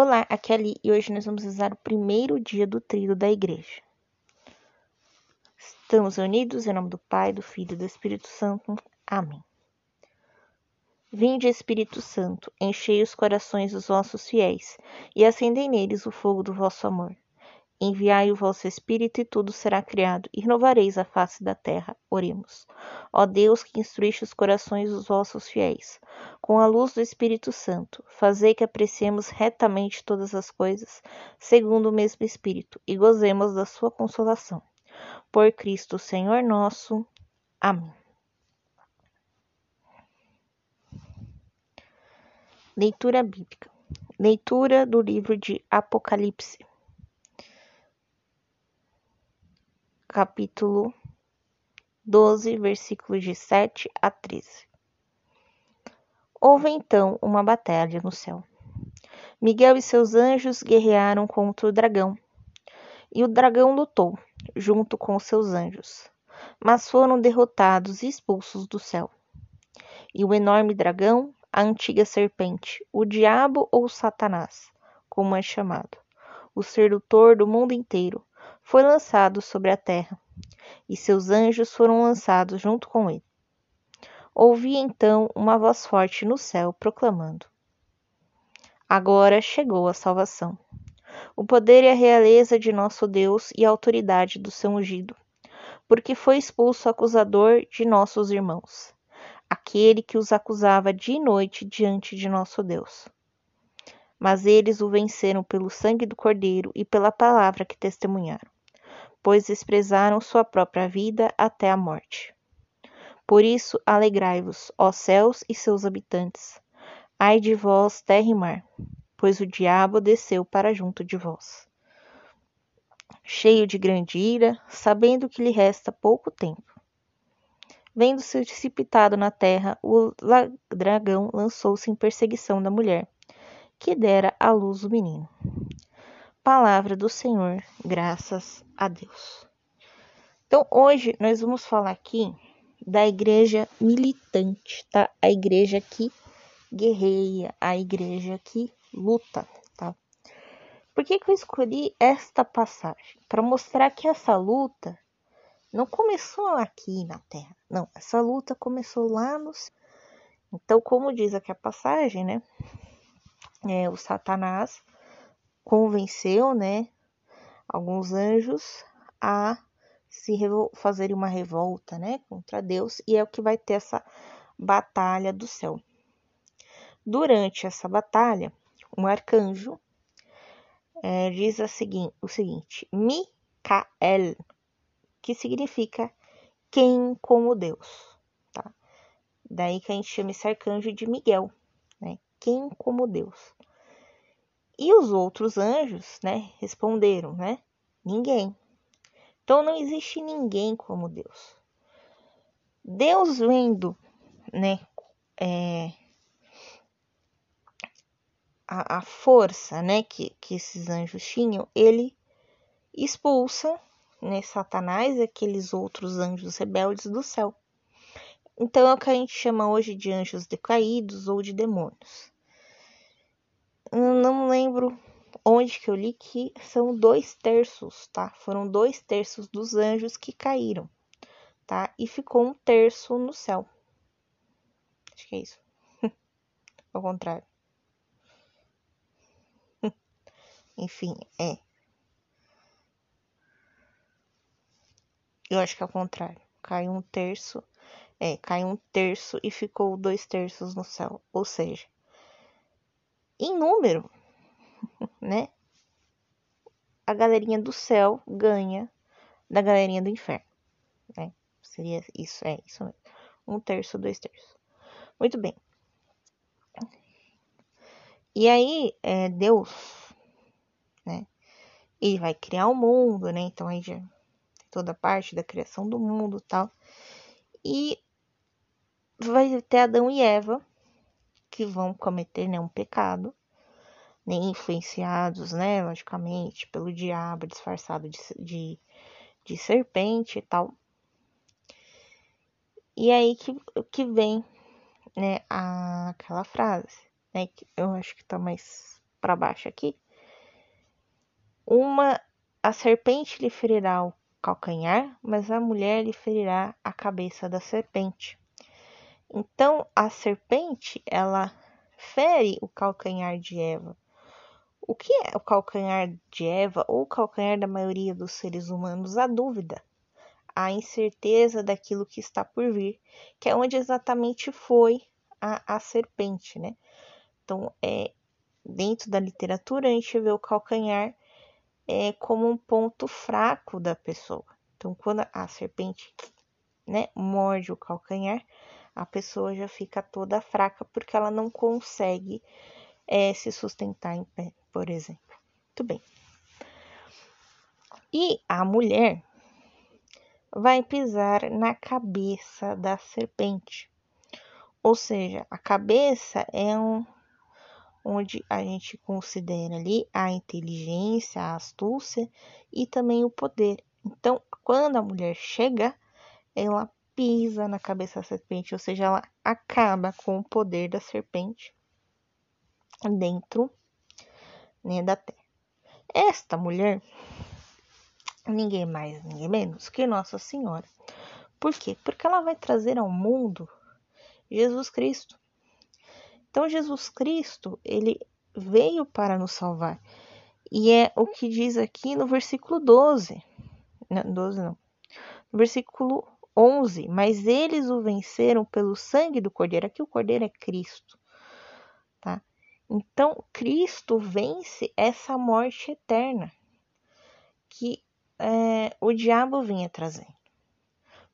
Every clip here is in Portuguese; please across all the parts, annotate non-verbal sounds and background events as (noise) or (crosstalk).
Olá, aqui é Ali e hoje nós vamos usar o primeiro dia do trio da igreja. Estamos unidos em nome do Pai, do Filho e do Espírito Santo. Amém. Vinde, Espírito Santo, enchei os corações dos vossos fiéis e acendei neles o fogo do vosso amor. Enviai o vosso Espírito e tudo será criado, e renovareis a face da terra. Oremos. Ó Deus, que instruíste os corações dos vossos fiéis, com a luz do Espírito Santo, fazei que apreciemos retamente todas as coisas, segundo o mesmo Espírito, e gozemos da sua consolação. Por Cristo, Senhor nosso. Amém. Leitura bíblica. Leitura do livro de Apocalipse. Capítulo 12, versículos de 7 a 13. Houve então uma batalha no céu. Miguel e seus anjos guerrearam contra o dragão, e o dragão lutou junto com seus anjos, mas foram derrotados e expulsos do céu. E o enorme dragão, a antiga serpente, o diabo ou Satanás, como é chamado, o sedutor do mundo inteiro, foi lançado sobre a terra, e seus anjos foram lançados junto com ele. Ouvi então uma voz forte no céu proclamando: Agora chegou a salvação. O poder e a realeza de nosso Deus e a autoridade do seu ungido, porque foi expulso o acusador de nossos irmãos, aquele que os acusava dia e noite diante de nosso Deus. Mas eles o venceram pelo sangue do Cordeiro e pela palavra que testemunharam pois desprezaram sua própria vida até a morte. Por isso, alegrai-vos, ó céus e seus habitantes. Ai de vós, terra e mar, pois o diabo desceu para junto de vós. Cheio de grande ira, sabendo que lhe resta pouco tempo. Vendo-se precipitado na terra, o dragão lançou-se em perseguição da mulher, que dera à luz o menino. Palavra do Senhor, graças a Deus. Então, hoje nós vamos falar aqui da igreja militante, tá? A igreja que guerreia, a igreja que luta, tá? Por que, que eu escolhi esta passagem? Para mostrar que essa luta não começou aqui na Terra, não. Essa luta começou lá nos. Então, como diz aqui a passagem, né? É, o Satanás convenceu, né, alguns anjos a se fazerem uma revolta, né, contra Deus, e é o que vai ter essa batalha do céu. Durante essa batalha, um arcanjo é, diz o seguinte: Micael, que significa quem como Deus, tá? Daí que a gente chama esse arcanjo de Miguel, né? Quem como Deus. E os outros anjos, né, responderam, né? Ninguém. Então não existe ninguém como Deus. Deus vendo, né, é, a, a, força, né, que, que esses anjos tinham, ele expulsa, né, Satanás e aqueles outros anjos rebeldes do céu. Então é o que a gente chama hoje de anjos decaídos ou de demônios não lembro onde que eu li que são dois terços, tá? Foram dois terços dos anjos que caíram, tá? E ficou um terço no céu. Acho que é isso. (laughs) Ao contrário. (laughs) Enfim, é. Eu acho que é ao contrário. Caiu um terço. É, caiu um terço e ficou dois terços no céu. Ou seja, em número, (laughs) né? A galerinha do céu ganha da galerinha do inferno, né? Seria isso, é isso mesmo. Um terço, dois terços. Muito bem. E aí, é, Deus, né? Ele vai criar o mundo, né? Então aí já toda a parte da criação do mundo tal. E vai ter Adão e Eva, que vão cometer né, um pecado, nem influenciados, né, logicamente, pelo diabo disfarçado de, de, de serpente e tal. E aí que, que vem, né, a, aquela frase, né, que eu acho que tá mais para baixo aqui, uma a serpente lhe ferirá o calcanhar, mas a mulher lhe ferirá a cabeça da serpente. Então a serpente ela fere o calcanhar de Eva. O que é o calcanhar de Eva ou o calcanhar da maioria dos seres humanos? A dúvida, a incerteza daquilo que está por vir, que é onde exatamente foi a, a serpente, né? Então, é, dentro da literatura, a gente vê o calcanhar é, como um ponto fraco da pessoa. Então, quando a serpente né, morde o calcanhar, a pessoa já fica toda fraca porque ela não consegue é, se sustentar em pé, por exemplo. Muito bem. E a mulher vai pisar na cabeça da serpente. Ou seja, a cabeça é um onde a gente considera ali a inteligência, a astúcia e também o poder. Então, quando a mulher chega, ela pisa na cabeça da serpente, ou seja, ela acaba com o poder da serpente dentro né, da terra. Esta mulher, ninguém mais, ninguém menos que Nossa Senhora. Por quê? Porque ela vai trazer ao mundo Jesus Cristo. Então Jesus Cristo, ele veio para nos salvar. E é o que diz aqui no versículo 12. Não, 12 não. Versículo 11, mas eles o venceram pelo sangue do Cordeiro. Aqui o Cordeiro é Cristo, tá? Então, Cristo vence essa morte eterna que é, o diabo vinha trazendo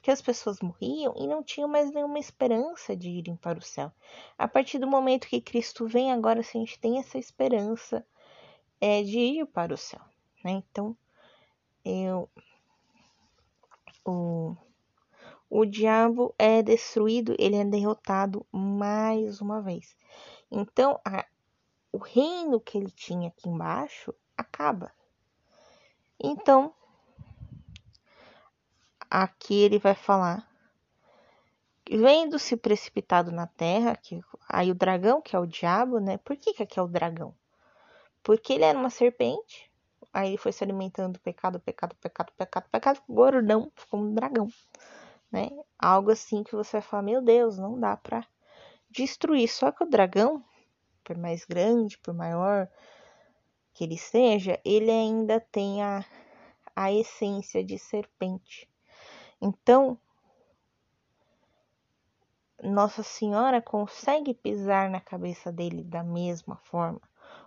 porque as pessoas morriam e não tinham mais nenhuma esperança de irem para o céu. A partir do momento que Cristo vem, agora a gente tem essa esperança é, de ir para o céu. Né? Então, eu, o, o diabo é destruído, ele é derrotado mais uma vez. Então, a, o reino que ele tinha aqui embaixo acaba. Então, aqui ele vai falar vendo-se precipitado na terra, que aí o dragão, que é o diabo, né? Por que, que aqui é o dragão? Porque ele era uma serpente, aí ele foi se alimentando do pecado, pecado, pecado, pecado, pecado, gordão, ficou um dragão, né? Algo assim que você vai falar, meu Deus, não dá para destruir. Só que o dragão, por mais grande, por maior que ele seja, ele ainda tem a, a essência de serpente. Então, Nossa Senhora consegue pisar na cabeça dele da mesma forma,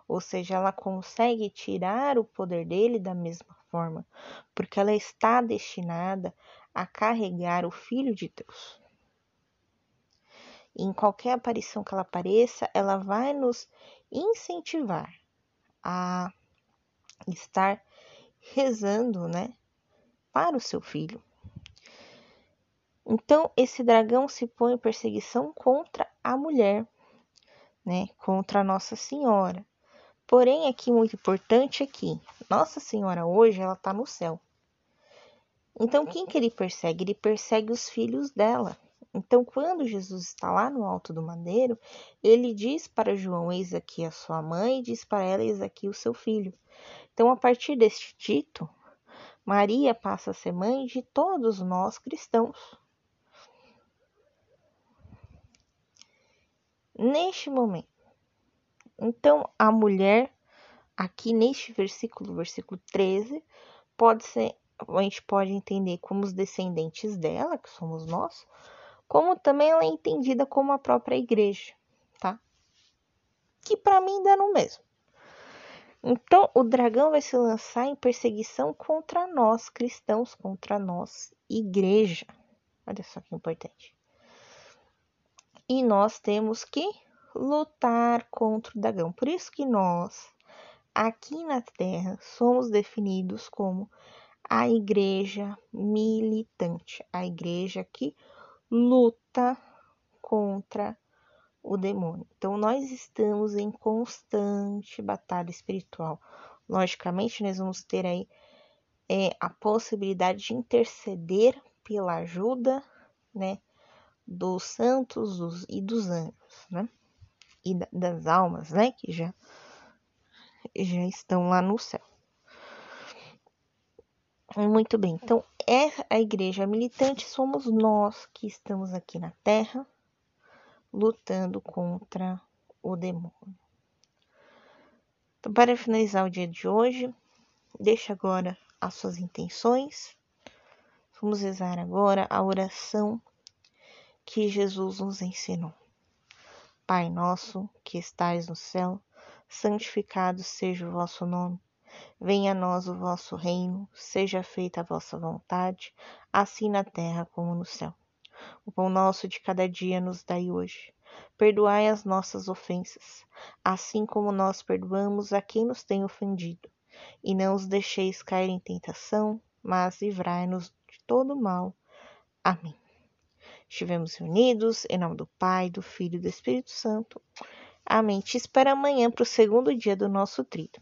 ou seja, ela consegue tirar o poder dele da mesma forma, porque ela está destinada a carregar o Filho de Deus. em qualquer aparição que ela apareça, ela vai nos incentivar a estar rezando, né, para o seu filho. Então, esse dragão se põe em perseguição contra a mulher, né? Contra Nossa Senhora. Porém, aqui muito importante aqui, Nossa Senhora hoje ela está no céu. Então, quem que ele persegue? Ele persegue os filhos dela. Então, quando Jesus está lá no alto do madeiro, ele diz para João: Eis aqui a sua mãe, e diz para ela: Eis aqui o seu filho. Então, a partir deste dito, Maria passa a ser mãe de todos nós cristãos. neste momento. Então, a mulher, aqui neste versículo, versículo 13, pode ser, a gente pode entender como os descendentes dela, que somos nós, como também ela é entendida como a própria igreja, tá? Que para mim dá no mesmo. Então, o dragão vai se lançar em perseguição contra nós cristãos, contra nós, igreja. Olha só que importante e nós temos que lutar contra o dragão. Por isso que nós, aqui na Terra, somos definidos como a igreja militante, a igreja que luta contra o demônio. Então, nós estamos em constante batalha espiritual. Logicamente, nós vamos ter aí é, a possibilidade de interceder pela ajuda, né? dos santos dos, e dos anjos, né? E das almas, né? Que já já estão lá no céu. Muito bem, então é a igreja militante somos nós que estamos aqui na Terra lutando contra o demônio. Então, para finalizar o dia de hoje, deixe agora as suas intenções. Vamos rezar agora a oração que Jesus nos ensinou. Pai nosso que estais no céu, santificado seja o vosso nome. Venha a nós o vosso reino, seja feita a vossa vontade, assim na terra como no céu. O pão nosso de cada dia nos dai hoje. Perdoai as nossas ofensas, assim como nós perdoamos a quem nos tem ofendido. E não os deixeis cair em tentação, mas livrai-nos de todo mal. Amém. Estivemos reunidos em nome do Pai, do Filho e do Espírito Santo. Amém. Te espero amanhã para o segundo dia do nosso trilho.